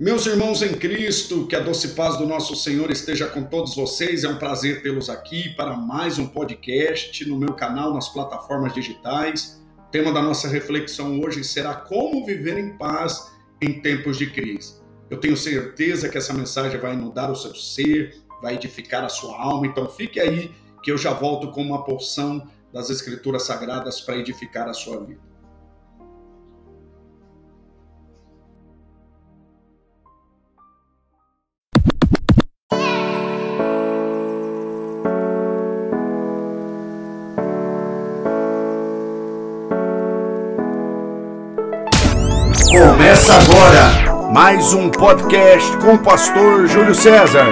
Meus irmãos em Cristo, que a doce paz do nosso Senhor esteja com todos vocês. É um prazer tê-los aqui para mais um podcast no meu canal, nas plataformas digitais. O tema da nossa reflexão hoje será como viver em paz em tempos de crise. Eu tenho certeza que essa mensagem vai inundar o seu ser, vai edificar a sua alma. Então fique aí que eu já volto com uma porção das Escrituras Sagradas para edificar a sua vida. Começa agora mais um podcast com o pastor Júlio César.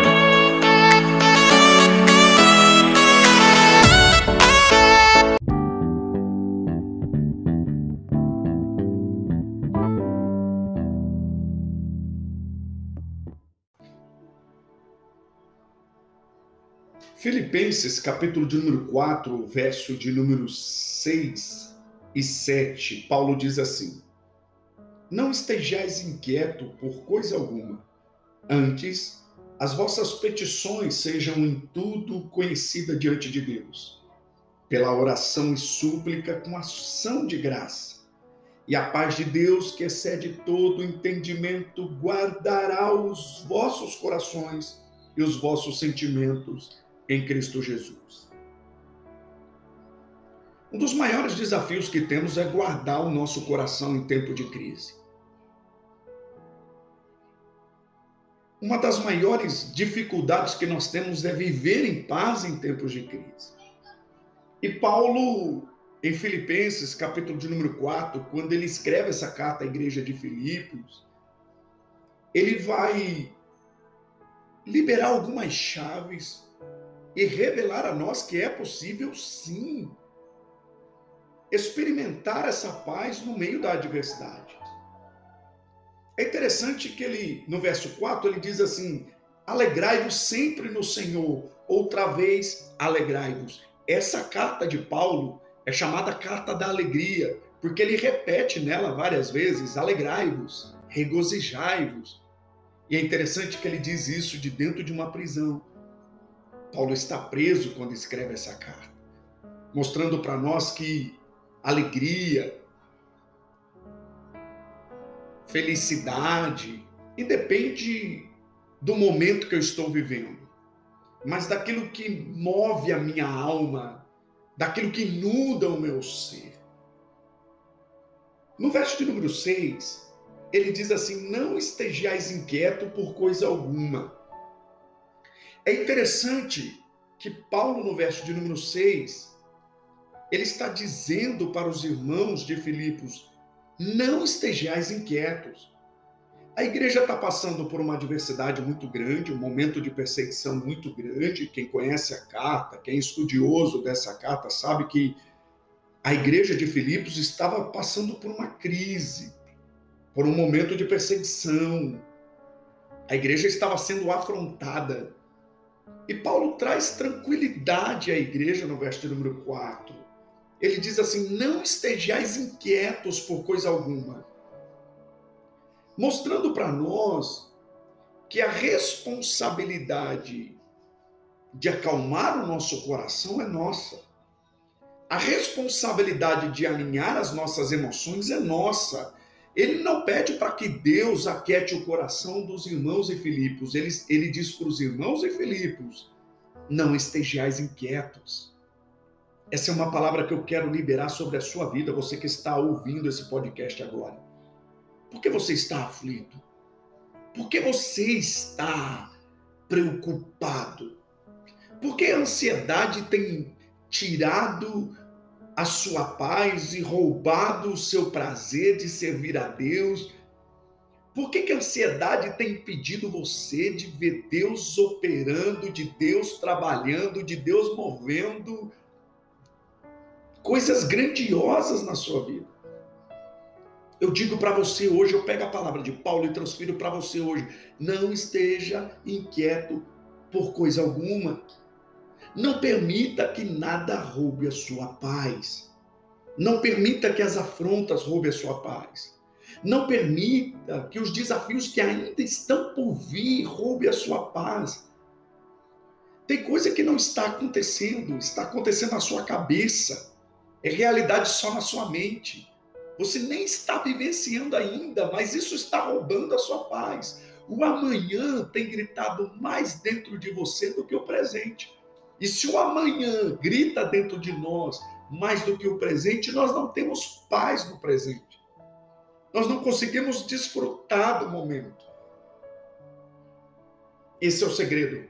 Filipenses, capítulo de número 4, verso de número 6 e 7, Paulo diz assim: não estejais inquieto por coisa alguma. Antes, as vossas petições sejam em tudo conhecidas diante de Deus, pela oração e súplica com ação de graça. E a paz de Deus, que excede todo entendimento, guardará os vossos corações e os vossos sentimentos em Cristo Jesus. Um dos maiores desafios que temos é guardar o nosso coração em tempo de crise. Uma das maiores dificuldades que nós temos é viver em paz em tempos de crise. E Paulo, em Filipenses, capítulo de número 4, quando ele escreve essa carta à igreja de Filipos, ele vai liberar algumas chaves e revelar a nós que é possível sim experimentar essa paz no meio da adversidade. É interessante que ele, no verso 4, ele diz assim: Alegrai-vos sempre no Senhor, outra vez alegrai-vos. Essa carta de Paulo é chamada carta da alegria, porque ele repete nela várias vezes: alegrai-vos, regozijai-vos. E é interessante que ele diz isso de dentro de uma prisão. Paulo está preso quando escreve essa carta, mostrando para nós que alegria, felicidade, e depende do momento que eu estou vivendo, mas daquilo que move a minha alma, daquilo que inunda o meu ser. No verso de número 6, ele diz assim: Não estejais inquieto por coisa alguma. É interessante que Paulo, no verso de número 6, ele está dizendo para os irmãos de Filipos: não estejais inquietos. A igreja está passando por uma adversidade muito grande, um momento de perseguição muito grande. Quem conhece a carta, quem é estudioso dessa carta, sabe que a igreja de Filipos estava passando por uma crise, por um momento de perseguição. A igreja estava sendo afrontada. E Paulo traz tranquilidade à igreja no verso número 4 ele diz assim: Não estejais inquietos por coisa alguma. Mostrando para nós que a responsabilidade de acalmar o nosso coração é nossa. A responsabilidade de alinhar as nossas emoções é nossa. Ele não pede para que Deus aquiete o coração dos irmãos e Filipos. Ele, ele diz para os irmãos e Filipos: não estejais inquietos. Essa é uma palavra que eu quero liberar sobre a sua vida, você que está ouvindo esse podcast agora. Por que você está aflito? Por que você está preocupado? Por que a ansiedade tem tirado a sua paz e roubado o seu prazer de servir a Deus? Por que, que a ansiedade tem impedido você de ver Deus operando, de Deus trabalhando, de Deus movendo coisas grandiosas na sua vida. Eu digo para você hoje, eu pego a palavra de Paulo e transfiro para você hoje. Não esteja inquieto por coisa alguma. Não permita que nada roube a sua paz. Não permita que as afrontas roubem a sua paz. Não permita que os desafios que ainda estão por vir roubem a sua paz. Tem coisa que não está acontecendo, está acontecendo na sua cabeça. É realidade só na sua mente. Você nem está vivenciando ainda, mas isso está roubando a sua paz. O amanhã tem gritado mais dentro de você do que o presente. E se o amanhã grita dentro de nós mais do que o presente, nós não temos paz no presente. Nós não conseguimos desfrutar do momento. Esse é o segredo.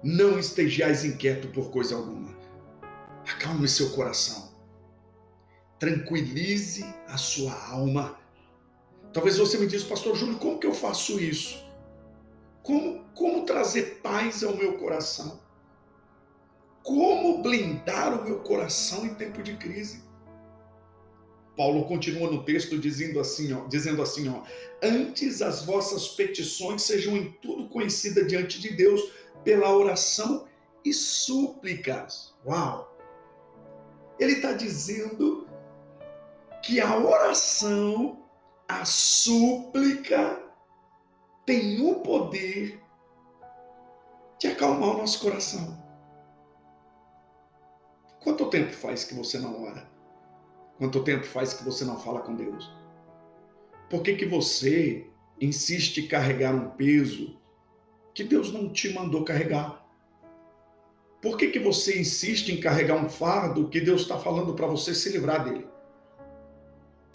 Não estejais inquieto por coisa alguma. Acalme seu coração. Tranquilize a sua alma. Talvez você me diz, pastor Júlio, como que eu faço isso? Como, como trazer paz ao meu coração? Como blindar o meu coração em tempo de crise? Paulo continua no texto dizendo assim, ó, dizendo assim, ó, antes as vossas petições sejam em tudo conhecidas diante de Deus pela oração e súplicas. Uau! Ele está dizendo que a oração, a súplica, tem o poder de acalmar o nosso coração. Quanto tempo faz que você não ora? Quanto tempo faz que você não fala com Deus? Por que, que você insiste em carregar um peso que Deus não te mandou carregar? Por que, que você insiste em carregar um fardo que Deus está falando para você se livrar dele?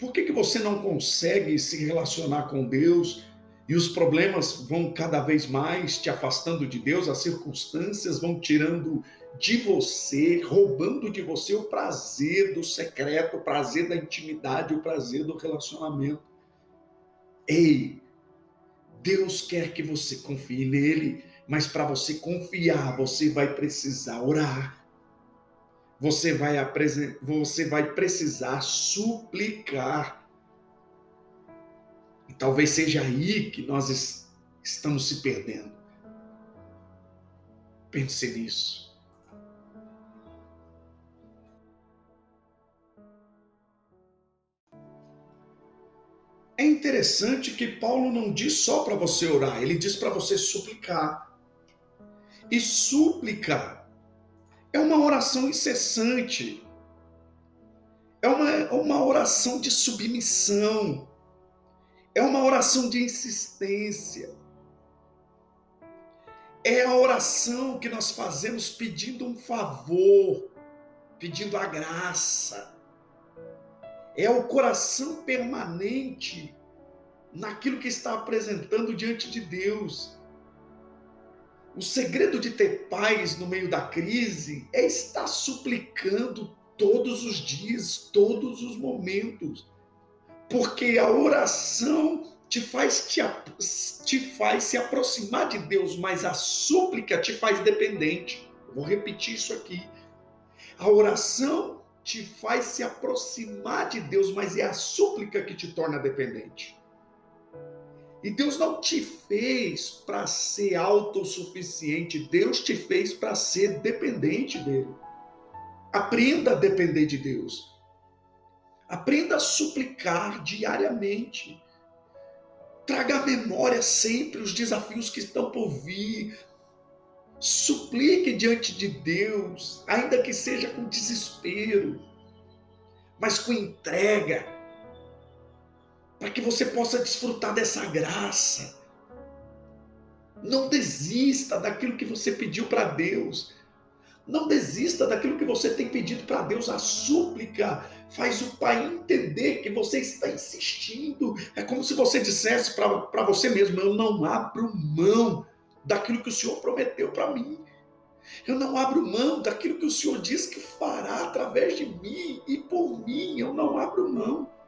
Por que, que você não consegue se relacionar com Deus e os problemas vão cada vez mais te afastando de Deus, as circunstâncias vão tirando de você, roubando de você o prazer do secreto, o prazer da intimidade, o prazer do relacionamento. Ei, Deus quer que você confie nele, mas para você confiar, você vai precisar orar. Você vai, você vai precisar suplicar e talvez seja aí que nós estamos se perdendo. Pense nisso. É interessante que Paulo não diz só para você orar, ele diz para você suplicar. E súplica é uma oração incessante, é uma, uma oração de submissão, é uma oração de insistência. É a oração que nós fazemos pedindo um favor, pedindo a graça. É o coração permanente naquilo que está apresentando diante de Deus. O segredo de ter paz no meio da crise é estar suplicando todos os dias, todos os momentos porque a oração te faz, te, te faz se aproximar de Deus, mas a súplica te faz dependente. vou repetir isso aqui. A oração te faz se aproximar de Deus, mas é a súplica que te torna dependente. E Deus não te fez para ser autossuficiente, Deus te fez para ser dependente dele. Aprenda a depender de Deus. Aprenda a suplicar diariamente. Traga à memória sempre os desafios que estão por vir. Suplique diante de Deus, ainda que seja com desespero, mas com entrega, para que você possa desfrutar dessa graça. Não desista daquilo que você pediu para Deus. Não desista daquilo que você tem pedido para Deus. A súplica faz o Pai entender que você está insistindo. É como se você dissesse para você mesmo: Eu não abro mão daquilo que o Senhor prometeu para mim. Eu não abro mão daquilo que o Senhor diz que fará através de mim e por mim. Eu não abro mão.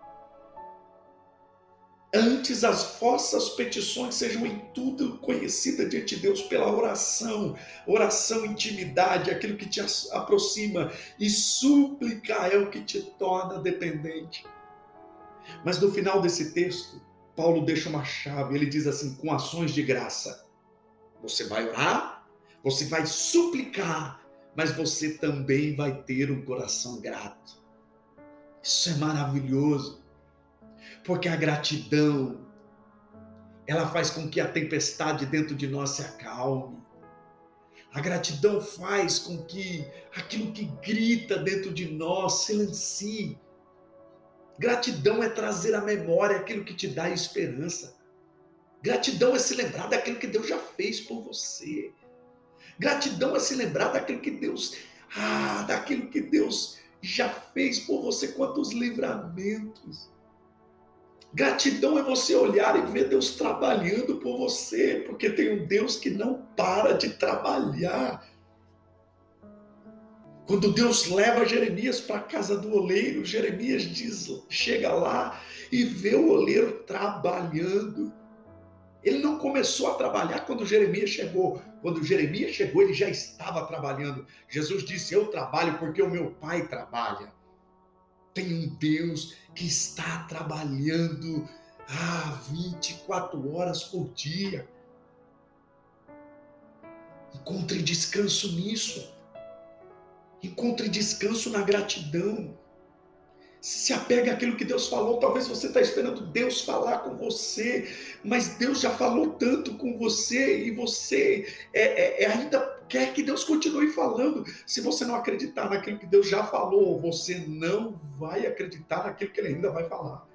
Antes as vossas petições sejam em tudo conhecidas diante de Deus pela oração, oração, intimidade, aquilo que te aproxima, e súplica é o que te torna dependente. Mas no final desse texto, Paulo deixa uma chave, ele diz assim: com ações de graça. Você vai orar, você vai suplicar, mas você também vai ter um coração grato. Isso é maravilhoso. Porque a gratidão, ela faz com que a tempestade dentro de nós se acalme. A gratidão faz com que aquilo que grita dentro de nós silencie. Gratidão é trazer à memória aquilo que te dá esperança. Gratidão é se lembrar daquilo que Deus já fez por você. Gratidão é se lembrar daquilo que Deus, ah, daquilo que Deus já fez por você, quantos livramentos. Gratidão é você olhar e ver Deus trabalhando por você, porque tem um Deus que não para de trabalhar. Quando Deus leva Jeremias para a casa do oleiro, Jeremias diz, chega lá e vê o oleiro trabalhando. Ele não começou a trabalhar quando Jeremias chegou. Quando Jeremias chegou, ele já estava trabalhando. Jesus disse: Eu trabalho porque o meu pai trabalha. Tem um Deus que está trabalhando ah, 24 horas por dia. Encontre descanso nisso. Encontre descanso na gratidão se apega àquilo que Deus falou. Talvez você está esperando Deus falar com você, mas Deus já falou tanto com você e você é, é, é, ainda quer que Deus continue falando. Se você não acreditar naquilo que Deus já falou, você não vai acreditar naquilo que Ele ainda vai falar.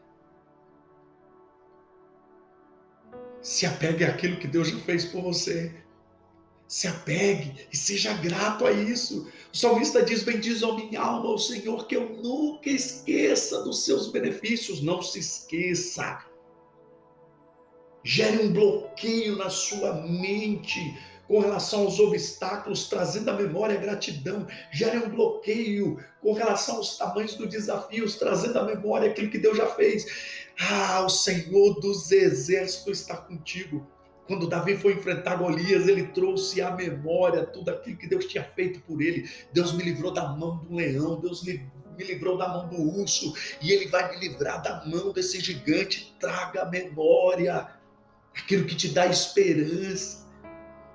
Se apegue àquilo que Deus já fez por você. Se apegue e seja grato a isso. O salmista diz: Bendiz a minha alma ao Senhor, que eu nunca esqueça dos seus benefícios. Não se esqueça. Gere um bloqueio na sua mente com relação aos obstáculos, trazendo à memória a gratidão. Gere um bloqueio com relação aos tamanhos dos desafios, trazendo à memória aquilo que Deus já fez. Ah, o Senhor dos exércitos está contigo. Quando Davi foi enfrentar Golias, ele trouxe à memória tudo aquilo que Deus tinha feito por ele. Deus me livrou da mão do leão, Deus me livrou da mão do urso, e ele vai me livrar da mão desse gigante. Traga à memória aquilo que te dá esperança.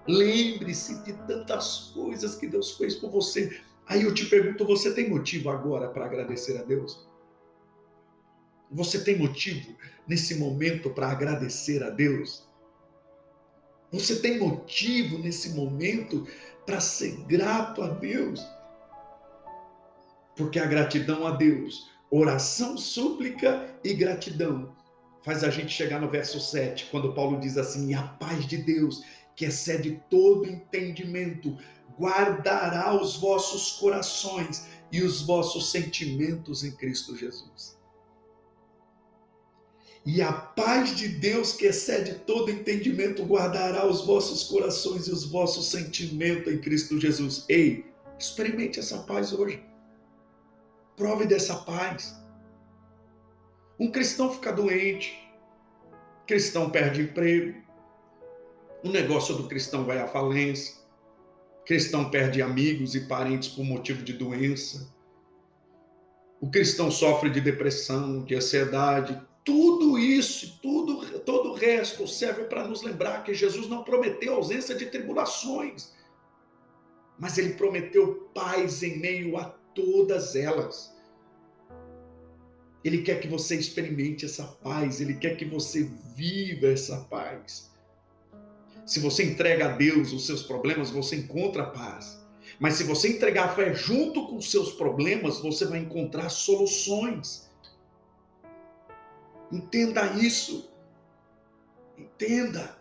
Lembre-se de tantas coisas que Deus fez por você. Aí eu te pergunto: você tem motivo agora para agradecer a Deus? Você tem motivo nesse momento para agradecer a Deus? Você tem motivo nesse momento para ser grato a Deus. Porque a gratidão a Deus, oração, súplica e gratidão, faz a gente chegar no verso 7, quando Paulo diz assim: E a paz de Deus, que excede todo entendimento, guardará os vossos corações e os vossos sentimentos em Cristo Jesus. E a paz de Deus, que excede todo entendimento, guardará os vossos corações e os vossos sentimentos em Cristo Jesus. Ei, experimente essa paz hoje. Prove dessa paz. Um cristão fica doente, cristão perde emprego, o negócio do cristão vai à falência, cristão perde amigos e parentes por motivo de doença, o cristão sofre de depressão, de ansiedade, tudo isso, tudo, todo o resto serve para nos lembrar que Jesus não prometeu ausência de tribulações, mas ele prometeu paz em meio a todas elas. Ele quer que você experimente essa paz, ele quer que você viva essa paz. Se você entrega a Deus os seus problemas, você encontra paz. Mas se você entregar a fé junto com os seus problemas, você vai encontrar soluções. Entenda isso. Entenda.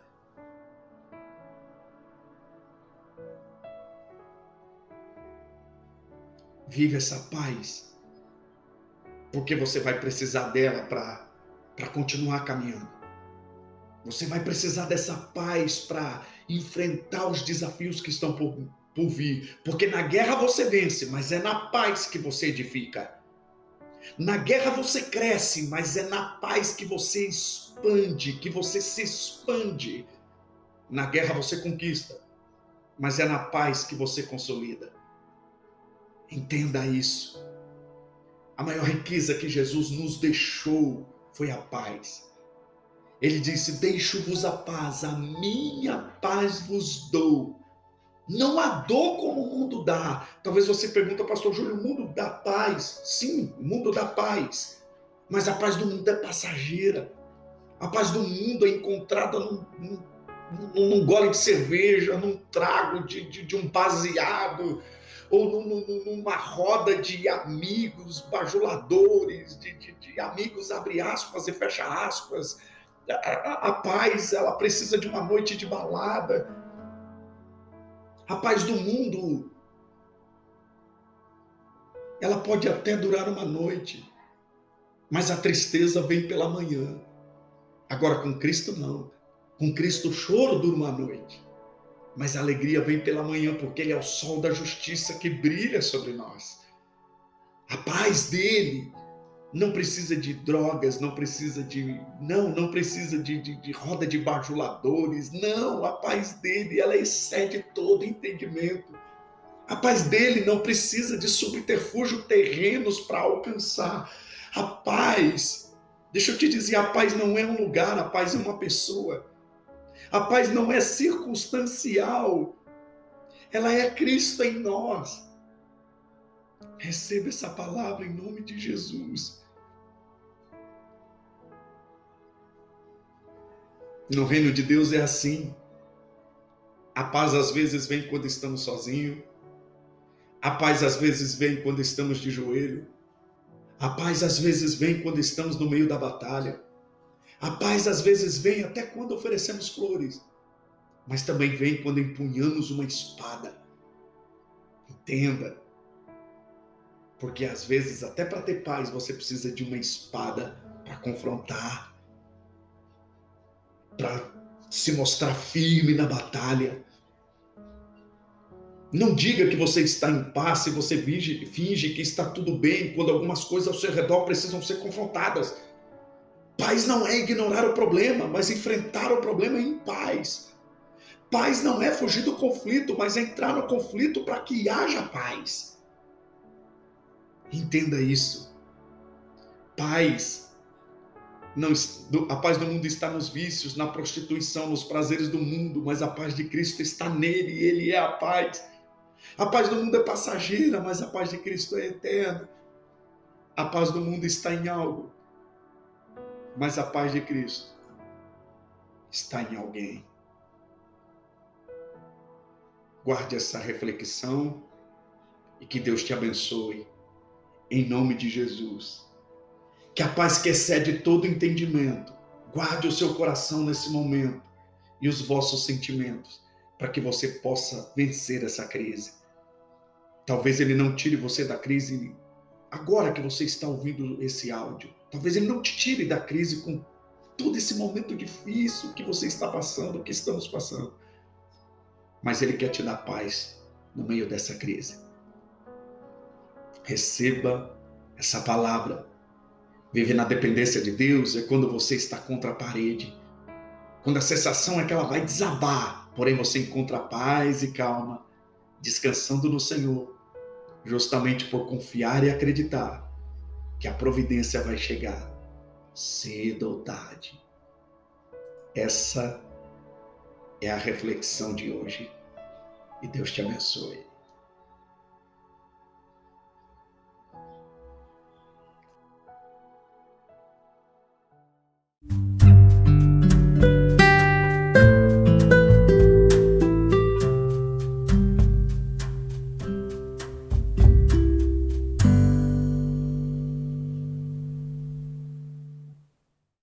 Vive essa paz. Porque você vai precisar dela para continuar caminhando. Você vai precisar dessa paz para enfrentar os desafios que estão por, por vir. Porque na guerra você vence, mas é na paz que você edifica. Na guerra você cresce, mas é na paz que você expande, que você se expande. Na guerra você conquista, mas é na paz que você consolida. Entenda isso. A maior riqueza que Jesus nos deixou foi a paz. Ele disse: Deixo-vos a paz, a minha paz vos dou. Não há dor como o mundo dá. Talvez você pergunte, pastor Júlio, o mundo dá paz. Sim, o mundo dá paz. Mas a paz do mundo é passageira. A paz do mundo é encontrada num, num, num gole de cerveja, num trago de, de, de um baseado, ou num, numa roda de amigos bajuladores, de, de, de, amigos abre aspas e fecha aspas. A, a, a paz, ela precisa de uma noite de balada. A paz do mundo, ela pode até durar uma noite, mas a tristeza vem pela manhã. Agora com Cristo não. Com Cristo o choro dura uma noite, mas a alegria vem pela manhã, porque Ele é o sol da justiça que brilha sobre nós. A paz dele não precisa de drogas, não precisa de. Não, não precisa de, de, de roda de bajuladores. Não, a paz dele, ela excede todo entendimento. A paz dele não precisa de subterfúgio terrenos para alcançar. A paz, deixa eu te dizer, a paz não é um lugar, a paz é uma pessoa. A paz não é circunstancial. Ela é Cristo em nós. Receba essa palavra em nome de Jesus. No reino de Deus é assim. A paz às vezes vem quando estamos sozinhos. A paz às vezes vem quando estamos de joelho. A paz às vezes vem quando estamos no meio da batalha. A paz às vezes vem até quando oferecemos flores. Mas também vem quando empunhamos uma espada. Entenda. Porque às vezes, até para ter paz, você precisa de uma espada para confrontar, para se mostrar firme na batalha. Não diga que você está em paz se você finge, finge que está tudo bem quando algumas coisas ao seu redor precisam ser confrontadas. Paz não é ignorar o problema, mas enfrentar o problema em paz. Paz não é fugir do conflito, mas é entrar no conflito para que haja paz. Entenda isso. Paz. Não, a paz do mundo está nos vícios, na prostituição, nos prazeres do mundo, mas a paz de Cristo está nele e ele é a paz. A paz do mundo é passageira, mas a paz de Cristo é eterna. A paz do mundo está em algo, mas a paz de Cristo está em alguém. Guarde essa reflexão e que Deus te abençoe, em nome de Jesus. Que a paz que excede todo entendimento, guarde o seu coração nesse momento e os vossos sentimentos para que você possa vencer essa crise. Talvez ele não tire você da crise agora que você está ouvindo esse áudio. Talvez ele não te tire da crise com todo esse momento difícil que você está passando, que estamos passando. Mas ele quer te dar paz no meio dessa crise. Receba essa palavra. Viver na dependência de Deus é quando você está contra a parede. Quando a sensação é que ela vai desabar Porém, você encontra paz e calma, descansando no Senhor, justamente por confiar e acreditar que a providência vai chegar cedo ou tarde. Essa é a reflexão de hoje. E Deus te abençoe.